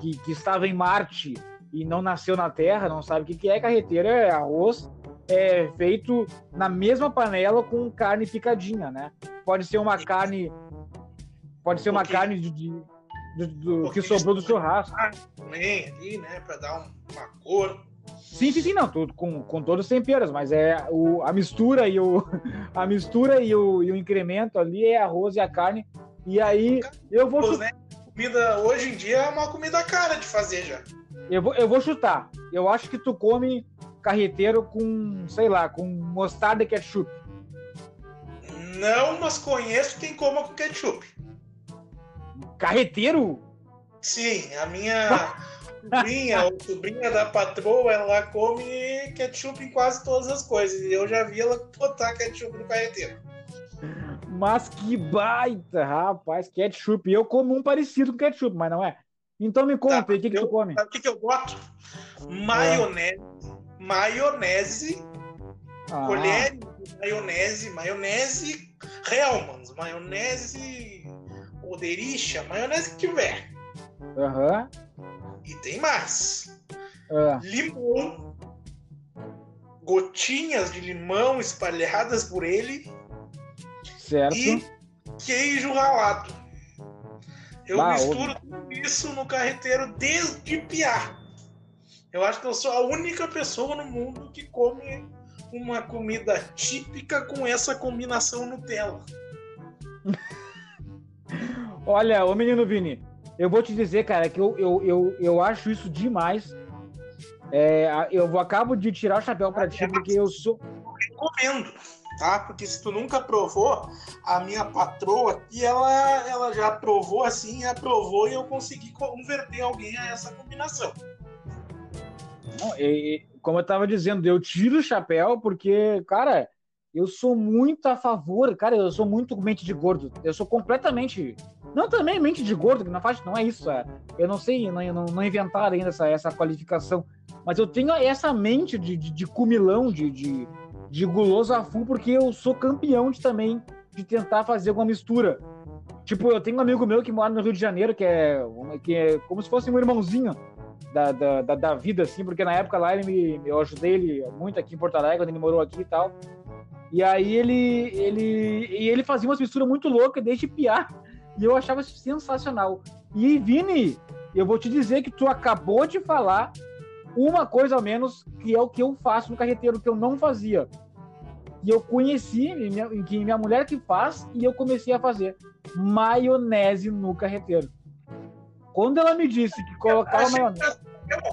que, que, estava em Marte e não nasceu na Terra, não sabe o que, que é carreteiro, é arroz é, feito na mesma panela com carne picadinha, né? Pode ser uma carne. Pode ser uma carne de, de do, do que sobrou do churrasco. Também ali, né? Pra dar um, uma cor. Sim, sim, sim, não, tudo, com, com todos os temperos, mas é o, a mistura e o a mistura e o, e o incremento ali é arroz e a carne. E aí eu vou chutar. Né? Comida hoje em dia é uma comida cara de fazer já. Eu vou, eu vou chutar. Eu acho que tu come carreteiro com, sei lá, com mostarda e ketchup. Não, mas conheço quem coma com ketchup. Carreteiro? Sim, a minha sobrinha, ou sobrinha da patroa, ela come ketchup em quase todas as coisas. E eu já vi ela botar ketchup no carreteiro. Mas que baita, rapaz, ketchup. Eu como um parecido com ketchup, mas não é. Então me conta, tá, o que, que tu come? Sabe o que, que eu boto? Maionese. É. Maionese. Ah. Colher de maionese. Maionese Hellmann's. Maionese Odericha. Maionese que tiver. Aham. Uhum. E tem mais. Ah. Limão. Gotinhas de limão espalhadas por ele. Certo. E queijo ralado. Eu bah, misturo tudo isso no carreteiro desde piar. Eu acho que eu sou a única pessoa no mundo que come uma comida típica com essa combinação Nutella. Olha, ô menino Vini, eu vou te dizer, cara, que eu, eu, eu, eu acho isso demais. É, eu acabo de tirar o chapéu para ti, porque eu sou. Recomendo, tá? Porque se tu nunca provou, a minha patroa aqui, ela, ela já provou assim, aprovou e eu consegui converter alguém a essa combinação. Não, e, como eu tava dizendo, eu tiro o chapéu porque, cara, eu sou muito a favor, cara, eu sou muito mente de gordo. Eu sou completamente. Não também mente de gordo, não faz, não é isso. É, eu não sei, não, não, não inventaram ainda essa, essa qualificação. Mas eu tenho essa mente de, de, de cumilão, de, de, de guloso a full, porque eu sou campeão de também de tentar fazer alguma mistura. Tipo, eu tenho um amigo meu que mora no Rio de Janeiro, que é, que é como se fosse um irmãozinho da, da, da, da vida, assim, porque na época lá ele me, eu ajudei ele muito aqui em Porto Alegre, quando ele morou aqui e tal. E aí ele, ele, e ele fazia uma mistura muito louca desde piar. E eu achava isso sensacional. E Vini, eu vou te dizer que tu acabou de falar uma coisa ao menos que é o que eu faço no carreteiro que eu não fazia. E eu conheci, que minha mulher que faz, e eu comecei a fazer maionese no carreteiro. Quando ela me disse que colocava maionese.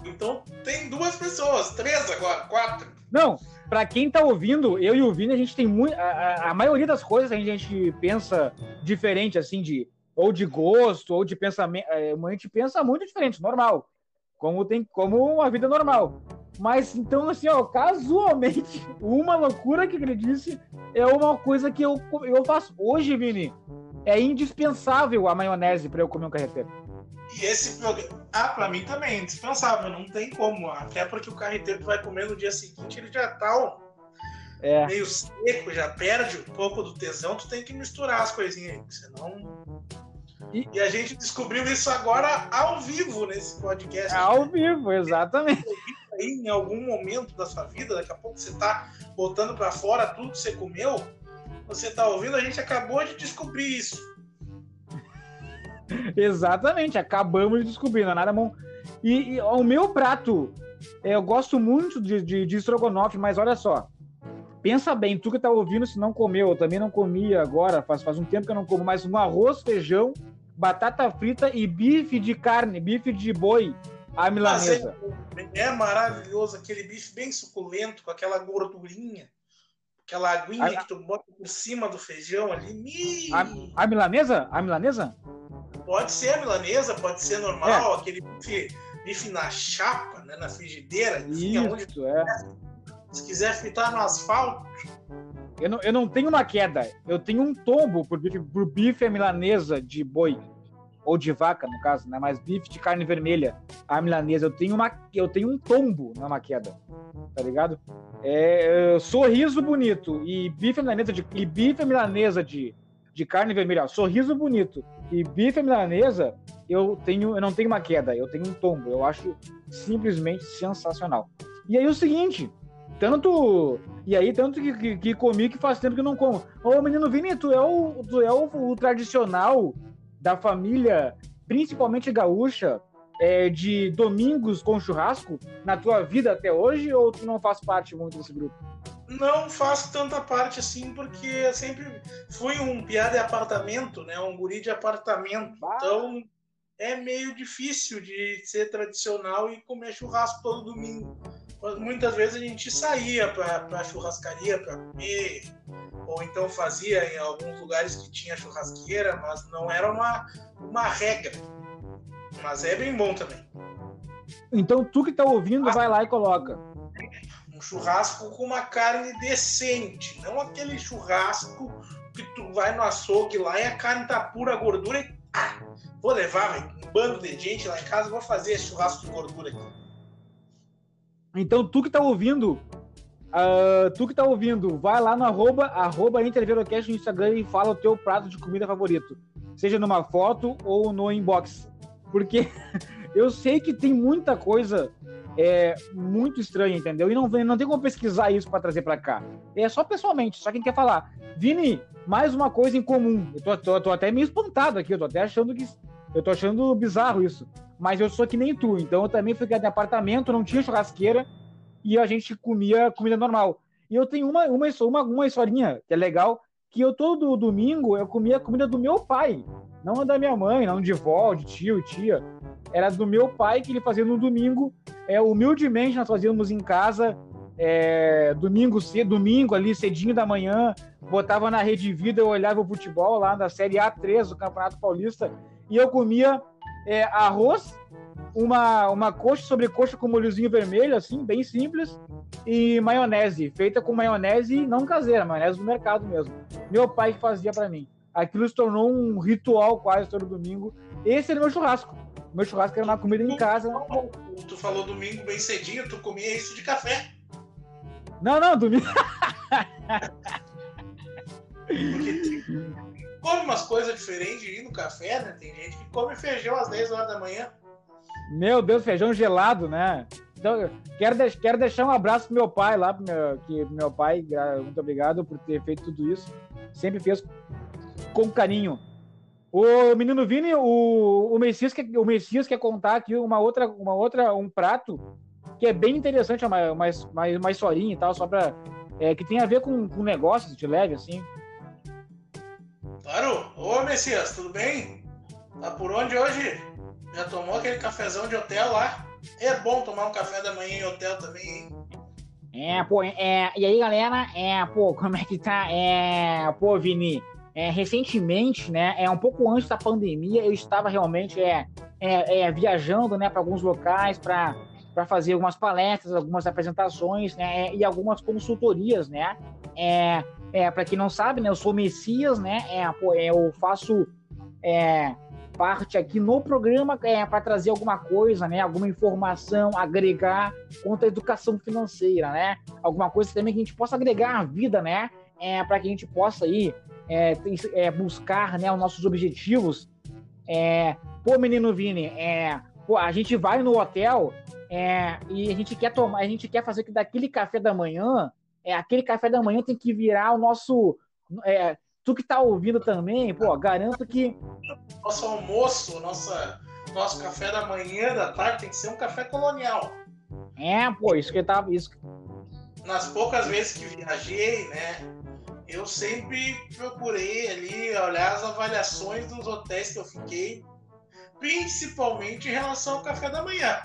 Então tem duas pessoas, três agora, quatro. Não, para quem tá ouvindo, eu e o Vini, a gente tem muito. A, a, maioria das coisas a gente, a gente pensa diferente, assim, de ou de gosto, ou de pensamento. É, a gente pensa muito diferente, normal. Como tem como uma vida normal. Mas então, assim, ó, casualmente, uma loucura que ele disse é uma coisa que eu, eu faço. Hoje, Vini, é indispensável a maionese para eu comer um carreteiro. E esse programa. Ah, pra mim também, é indispensável, não tem como. Até porque o carreteiro que vai comer no dia seguinte, ele já tá é. meio seco, já perde um pouco do tesão, tu tem que misturar as coisinhas aí, senão. E... e a gente descobriu isso agora ao vivo nesse podcast. Ao vivo, exatamente. Aí, em algum momento da sua vida, daqui a pouco você tá botando para fora tudo que você comeu, você tá ouvindo, a gente acabou de descobrir isso. Exatamente, acabamos de descobrir, não é nada bom. E, e o meu prato, eu gosto muito de, de, de estrogonofe, mas olha só. Pensa bem, tu que tá ouvindo, se não comeu, eu também não comia agora, faz, faz um tempo que eu não como, mas um arroz, feijão, batata frita e bife de carne, bife de boi, a milanesa. É, é, maravilhoso aquele bife bem suculento, com aquela gordurinha, aquela aguinha a, que tu bota por cima do feijão ali. A, a milanesa? A milanesa? Pode ser a milanesa, pode ser normal, é. aquele bife, bife, na chapa, né, na frigideira. Enfim, Isso, é. Se quiser fritar no asfalto. Eu não, eu não tenho uma queda, eu tenho um tombo por bife, por bife a milanesa de boi. Ou de vaca, no caso, né? Mas bife de carne vermelha, a milanesa, eu tenho, uma, eu tenho um tombo na maqueda, tá ligado? É, sorriso bonito e bife milanesa de, e bife milanesa de, de carne vermelha, sorriso bonito e bife milanesa, eu tenho, eu não tenho uma queda, eu tenho um tombo. Eu acho simplesmente sensacional. E aí o seguinte, tanto e aí tanto que, que, que comi que faz tempo que não como. Ô menino Vini, tu é o tu é o, o tradicional da família principalmente gaúcha, é, de domingos com churrasco na tua vida até hoje ou tu não faz parte muito desse grupo? Não faço tanta parte assim, porque eu sempre fui um piada de apartamento, né? Um guri de apartamento. Bah. Então é meio difícil de ser tradicional e comer churrasco todo domingo. Mas muitas vezes a gente saía para a churrascaria para comer, ou então fazia em alguns lugares que tinha churrasqueira, mas não era uma, uma regra. Mas é bem bom também. Então tu que está ouvindo, vai lá e coloca. Churrasco com uma carne decente, não aquele churrasco que tu vai no açougue lá e a carne tá pura gordura e ah, vou levar um bando de gente lá em casa, vou fazer esse churrasco de gordura aqui. Então, tu que tá ouvindo, uh, tu que tá ouvindo, vai lá no arroba, arroba Interverocast no Instagram e fala o teu prato de comida favorito. Seja numa foto ou no inbox. Porque eu sei que tem muita coisa é, muito estranha, entendeu? E não, não tem como pesquisar isso para trazer para cá. É só pessoalmente, só quem quer falar. Vini, mais uma coisa em comum. Eu tô, tô, tô até meio espantado aqui, eu tô até achando que. Eu tô achando bizarro isso mas eu sou que nem tu. Então eu também fui em apartamento, não tinha churrasqueira e a gente comia comida normal. E eu tenho uma, uma, uma, uma historinha que é legal, que eu todo domingo eu comia comida do meu pai, não da minha mãe, não de vó, de tio tia. Era do meu pai que ele fazia no domingo. É, humildemente nós fazíamos em casa, é, domingo cedo, domingo ali cedinho da manhã, botava na Rede Vida, eu olhava o futebol lá da Série A3 do Campeonato Paulista e eu comia é, arroz, uma, uma coxa sobre coxa com molhozinho vermelho, assim, bem simples, e maionese, feita com maionese não caseira, maionese do mercado mesmo. Meu pai que fazia para mim. Aquilo se tornou um ritual quase todo domingo. Esse era o meu churrasco. Meu churrasco era uma comida em casa. Tu falou domingo bem cedinho, tu comia isso de café. Não, não, domingo. Come umas coisas diferentes aí no café, né? Tem gente que come feijão às 10 horas da manhã. Meu Deus, feijão gelado, né? Então, quero, de quero deixar um abraço pro meu pai lá, pro meu, que meu pai, muito obrigado por ter feito tudo isso. Sempre fez com carinho. O menino Vini, o, o, Messias, quer, o Messias quer contar aqui uma outra, uma outra, um prato que é bem interessante, uma, uma, uma, uma historinha e tal, só pra. É, que tem a ver com, com negócios de leve, assim. Claro. Ô, Messias, tudo bem? Tá por onde hoje? Já tomou aquele cafezão de hotel lá? É bom tomar um café da manhã em hotel também, hein? É, pô, é, e aí, galera? É, pô, como é que tá? É, pô, Vini, é, recentemente, né, é um pouco antes da pandemia, eu estava realmente é, é, é viajando, né, para alguns locais para para fazer algumas palestras, algumas apresentações, né, e algumas consultorias, né, é, é, para quem não sabe, né, eu sou Messias, né? É, é, eu faço é, parte aqui no programa é, para trazer alguma coisa, né? Alguma informação, agregar contra a educação financeira, né? Alguma coisa também que a gente possa agregar à vida, né? É, para que a gente possa aí é, é, buscar né, os nossos objetivos. É, pô, menino Vini, é, pô, a gente vai no hotel é, e a gente quer tomar, a gente quer fazer que daquele café da manhã é, aquele café da manhã tem que virar o nosso. É, tu que tá ouvindo também, pô, garanto que. Nosso almoço, nossa, nosso café da manhã, da tarde, tem que ser um café colonial. É, pô, isso que eu tava. Isso... Nas poucas vezes que viajei, né? Eu sempre procurei ali olhar as avaliações dos hotéis que eu fiquei, principalmente em relação ao café da manhã.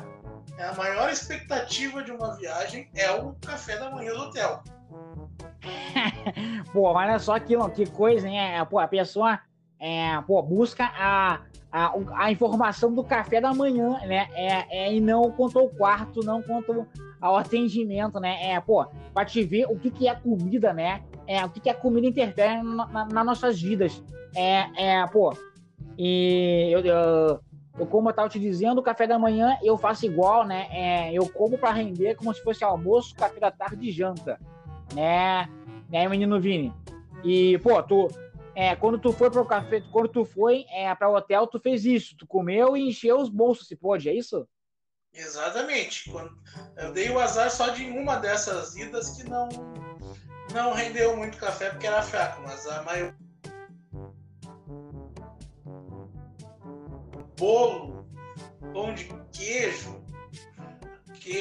É a maior expectativa de uma viagem é o café da manhã do hotel. pô, olha só que, que coisa, hein? É, pô, a pessoa é, pô, busca a, a, a informação do café da manhã, né? É, é, e não quanto ao quarto, não quanto ao atendimento, né? É, pô, pra te ver o que, que é comida, né? É, o que, que a comida interfere nas na, na nossas vidas. É, é, pô, e eu, eu eu, como eu estava te dizendo, o café da manhã eu faço igual, né? É, eu como para render como se fosse almoço, café da tarde e janta, né? Né, menino Vini? E, pô, tu, é, quando tu foi para o café, quando tu foi é, para o hotel, tu fez isso, tu comeu e encheu os bolsos, se pode, é isso? Exatamente. Eu dei o azar só de uma dessas idas que não não rendeu muito café porque era fraco, mas a maioria bolo, pão de queijo, que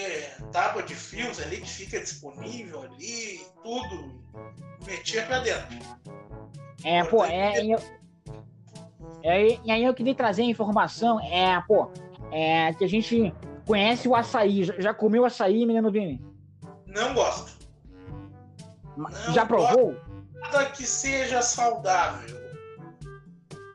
tábua de fios ali que fica disponível ali, tudo metia para dentro. É, pô, é, eu, é, e aí eu queria trazer a informação, é, pô, é, que a gente conhece o açaí. Já comeu açaí, menino Vini? Não gosto. Não já provou? Nada que seja saudável.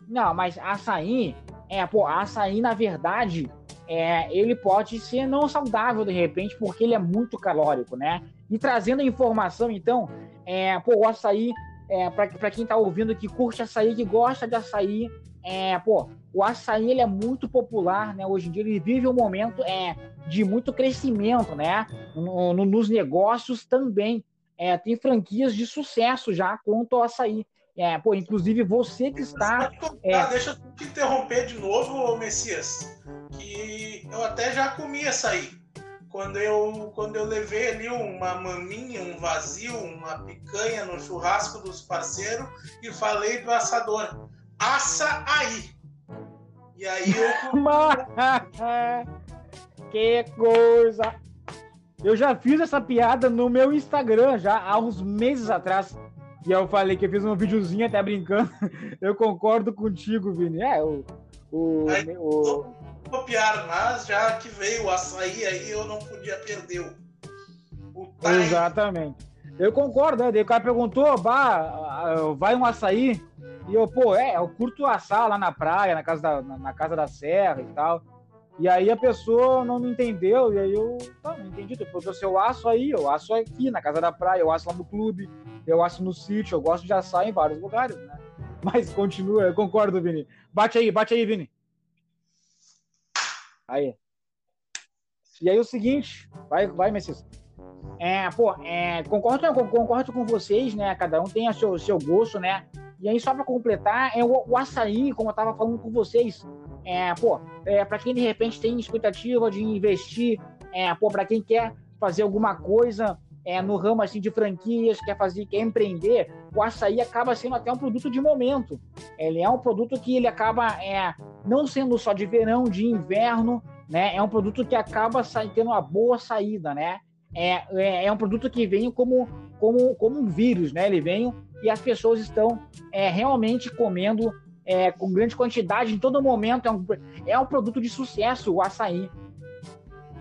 Não, mas açaí, é, pô, açaí, na verdade, é, ele pode ser não saudável de repente, porque ele é muito calórico, né? E trazendo a informação, então, é, pô, o açaí, é, para quem tá ouvindo que curte açaí, que gosta de açaí, é, pô, o açaí ele é muito popular, né? Hoje em dia ele vive um momento é, de muito crescimento, né? No, no, nos negócios também. É, tem franquias de sucesso já quanto ao açaí. É, pô, inclusive você que está. É... deixa eu te interromper de novo, Messias. Que eu até já comi açaí. Quando eu, quando eu levei ali uma maminha, um vazio, uma picanha no churrasco dos parceiros e falei do assador açaí. E aí eu. que coisa! Eu já fiz essa piada no meu Instagram já há uns meses atrás. E eu falei que eu fiz um videozinho até brincando. Eu concordo contigo, Vini. É, o. o, aí, o... copiar, mas já que veio o açaí aí, eu não podia perder o. o Exatamente. Eu concordo, né? Daí o cara perguntou, bah, vai um açaí? E eu, pô, é, eu curto assar lá na praia, na casa da, na, na casa da serra e tal. E aí a pessoa não me entendeu, e aí eu, tá, não entendi. Depois eu, eu aço aí, eu aço aqui na casa da praia, eu aço lá no clube, eu aço no sítio, eu gosto de assar em vários lugares, né? Mas continua, eu concordo, Vini. Bate aí, bate aí, Vini. Aí. E aí o seguinte, vai, vai, Messias. É, pô, é, concordo, concordo com vocês, né? Cada um tem o seu, seu gosto, né? E aí, só para completar, é o, o, açaí, como eu estava falando com vocês. É, pô, é, para quem de repente tem expectativa de investir, é, pô, para quem quer fazer alguma coisa é, no ramo assim de franquias, quer fazer, quer empreender, o açaí acaba sendo até um produto de momento. Ele é um produto que ele acaba é, não sendo só de verão, de inverno, né? É um produto que acaba tendo uma boa saída, né? É, é, é um produto que vem como, como, como um vírus, né? Ele vem e as pessoas estão é, realmente comendo é, com grande quantidade em todo momento. É um, é um produto de sucesso o açaí.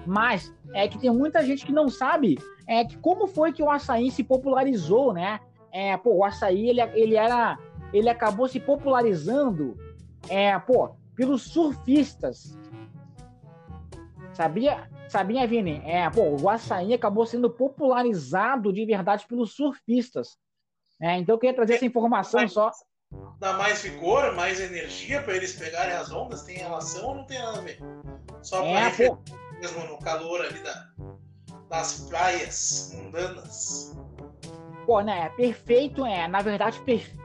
Mas é que tem muita gente que não sabe é, que como foi que o açaí se popularizou, né? É, pô, o açaí ele, ele era ele acabou se popularizando é, pô, pelos surfistas. Sabia? Sabia, Vini? É, pô, o açaí acabou sendo popularizado de verdade pelos surfistas. É, então eu queria trazer essa informação só. Dá mais vigor, mais energia para eles pegarem as ondas? Tem relação ou não tem nada a ver? Só é, para mesmo no calor ali da, das praias mundanas. Pô, né? Perfeito, é. Na verdade, perfeito.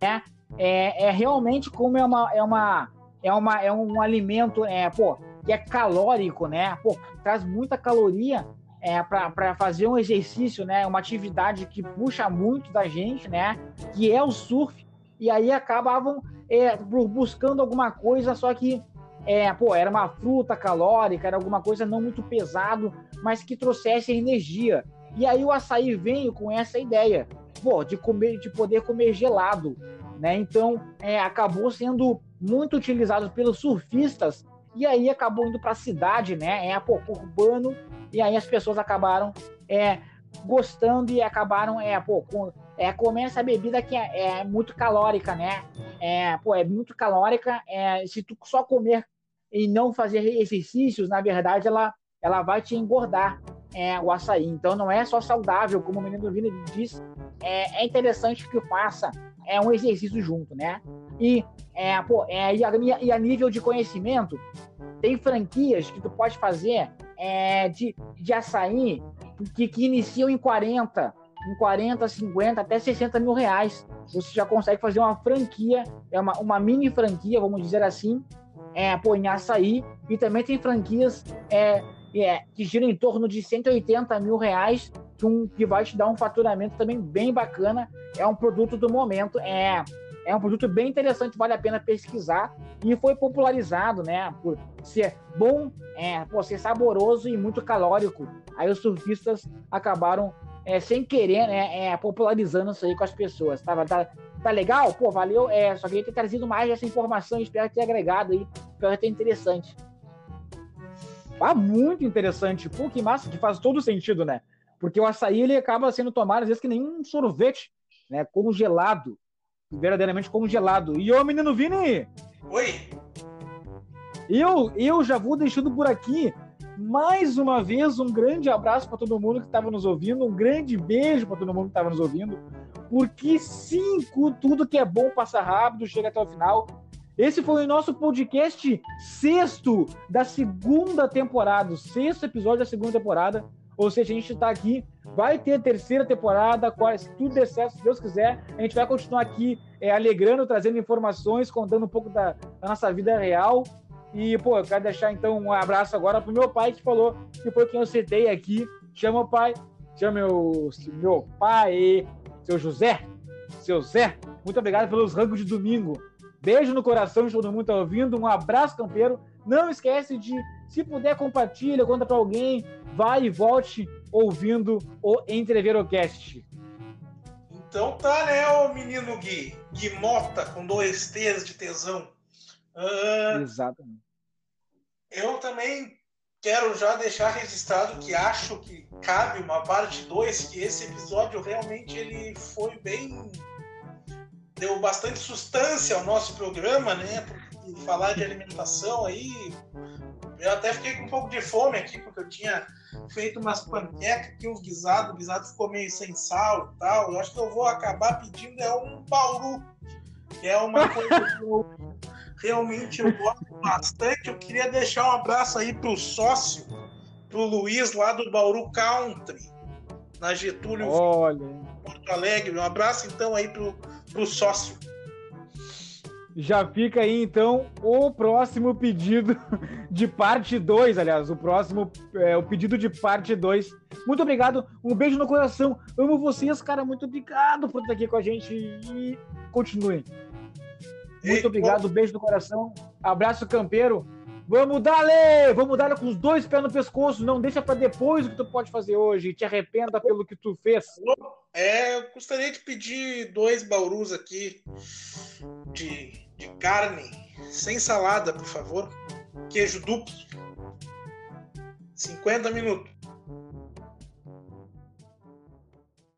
É, é, é realmente como é uma, é uma, é uma, é um alimento, é, pô, que é calórico, né? Pô, traz muita caloria é, para fazer um exercício, né, uma atividade que puxa muito da gente, né, que é o surf, e aí acabavam é, buscando alguma coisa, só que é, pô, era uma fruta calórica, era alguma coisa não muito pesado, mas que trouxesse energia. E aí o açaí veio com essa ideia, pô, de comer, de poder comer gelado, né? Então é, acabou sendo muito utilizado pelos surfistas e aí acabou indo para a cidade, né? É pô, urbano e aí as pessoas acabaram é, gostando e acabaram é, pô, com, é, comendo essa bebida que é, é, muito calórica, né? É, pô, é muito calórica. É, se tu só comer e não fazer exercícios, na verdade, ela, ela vai te engordar é, o açaí. Então não é só saudável, como o menino Vini disse, é, é interessante que faça é, um exercício junto, né? E, é, pô, é, e, a, e a nível de conhecimento, tem franquias que tu pode fazer é, de, de açaí que, que iniciam em 40, em 40, 50, até 60 mil reais. Você já consegue fazer uma franquia, é uma, uma mini franquia, vamos dizer assim, é, pô, em açaí. E também tem franquias é, é, que giram em torno de 180 mil reais, que, um, que vai te dar um faturamento também bem bacana. É um produto do momento. É, É um produto bem interessante, vale a pena pesquisar e foi popularizado, né? Por ser bom, é, por ser saboroso e muito calórico. Aí os surfistas acabaram é, sem querer, né, é, popularizando isso aí com as pessoas. Tá, tá, tá legal? Pô, valeu. É, só queria ter trazido mais essa informação, espero ter agregado aí, espero ter interessante. Ah, muito interessante. Pô, que massa, que faz todo sentido, né? Porque o açaí ele acaba sendo tomado às vezes que nem um sorvete, né? Congelado. Verdadeiramente congelado. E ô menino Vini! Oi! Eu, eu já vou deixando por aqui mais uma vez um grande abraço para todo mundo que estava nos ouvindo, um grande beijo para todo mundo que estava nos ouvindo, porque sim, tudo que é bom passa rápido, chega até o final. Esse foi o nosso podcast sexto da segunda temporada, o sexto episódio da segunda temporada. Ou seja, a gente está aqui, vai ter a terceira temporada, se tudo der certo, se Deus quiser, a gente vai continuar aqui é, alegrando, trazendo informações, contando um pouco da, da, nossa vida real. E, pô, eu quero deixar então um abraço agora pro meu pai que falou que foi quem eu citei aqui. Chama o pai, chama meu, meu pai, seu José, seu Zé. Muito obrigado pelos rangos de domingo. Beijo no coração de todo mundo que tá ouvindo. Um abraço, campeiro. Não esquece de, se puder, compartilha, conta para alguém vai e volte ouvindo o Entreverocast. Então tá, né, o menino Gui, Gui Mota, com dois T's de tesão. Uh, Exatamente. Eu também quero já deixar registrado que acho que cabe uma parte 2, que esse episódio realmente ele foi bem deu bastante sustância ao nosso programa, né? Porque falar de alimentação aí, eu até fiquei com um pouco de fome aqui, porque eu tinha feito umas panquecas aqui, uns guisados, o guisado ficou meio sem sal e tal. Eu acho que eu vou acabar pedindo é um bauru, que é uma coisa que eu realmente eu gosto bastante. Eu queria deixar um abraço aí pro sócio, pro Luiz lá do Bauru Country, na Getúlio, Olha. Porto Alegre. Um abraço então aí pro, pro sócio. Já fica aí então o próximo pedido de parte 2, aliás, o próximo é, o pedido de parte 2. Muito obrigado, um beijo no coração. Amo vocês, cara, muito obrigado por estar aqui com a gente e continuem. Muito obrigado, beijo no coração. Abraço campeiro. Vamos dar, Vamos dar com os dois pés no pescoço. Não deixa para depois o que tu pode fazer hoje. Te arrependa pelo que tu fez. É, eu gostaria de pedir dois baurus aqui de de carne, sem salada, por favor. Queijo duplo. 50 minutos.